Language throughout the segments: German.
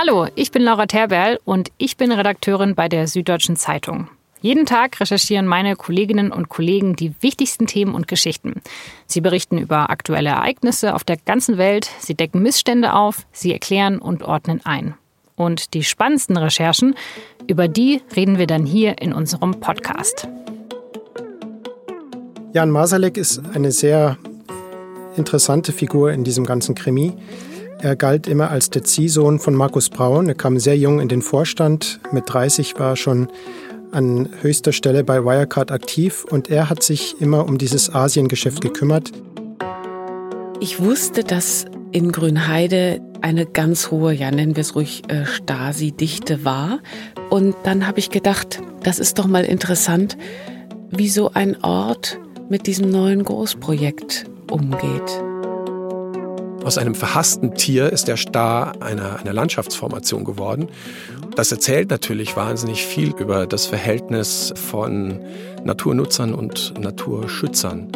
Hallo, ich bin Laura Terberl und ich bin Redakteurin bei der Süddeutschen Zeitung. Jeden Tag recherchieren meine Kolleginnen und Kollegen die wichtigsten Themen und Geschichten. Sie berichten über aktuelle Ereignisse auf der ganzen Welt, sie decken Missstände auf, sie erklären und ordnen ein. Und die spannendsten Recherchen, über die reden wir dann hier in unserem Podcast. Jan Masalek ist eine sehr interessante Figur in diesem ganzen Krimi. Er galt immer als der Ziehsohn von Markus Braun. Er kam sehr jung in den Vorstand. Mit 30 war er schon an höchster Stelle bei Wirecard aktiv und er hat sich immer um dieses Asiengeschäft gekümmert. Ich wusste, dass in Grünheide eine ganz hohe, ja nennen wir es ruhig, äh, Stasi-Dichte war. Und dann habe ich gedacht, das ist doch mal interessant, wie so ein Ort mit diesem neuen Großprojekt umgeht. Aus einem verhassten Tier ist der Star einer, einer Landschaftsformation geworden. Das erzählt natürlich wahnsinnig viel über das Verhältnis von Naturnutzern und Naturschützern.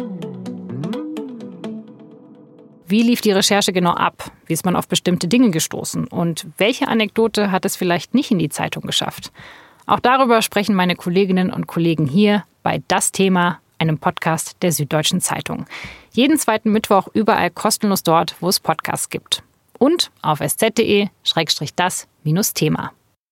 Wie lief die Recherche genau ab? Wie ist man auf bestimmte Dinge gestoßen? Und welche Anekdote hat es vielleicht nicht in die Zeitung geschafft? Auch darüber sprechen meine Kolleginnen und Kollegen hier bei Das Thema einem Podcast der Süddeutschen Zeitung. Jeden zweiten Mittwoch überall kostenlos dort, wo es Podcasts gibt. Und auf sz.de-das-thema.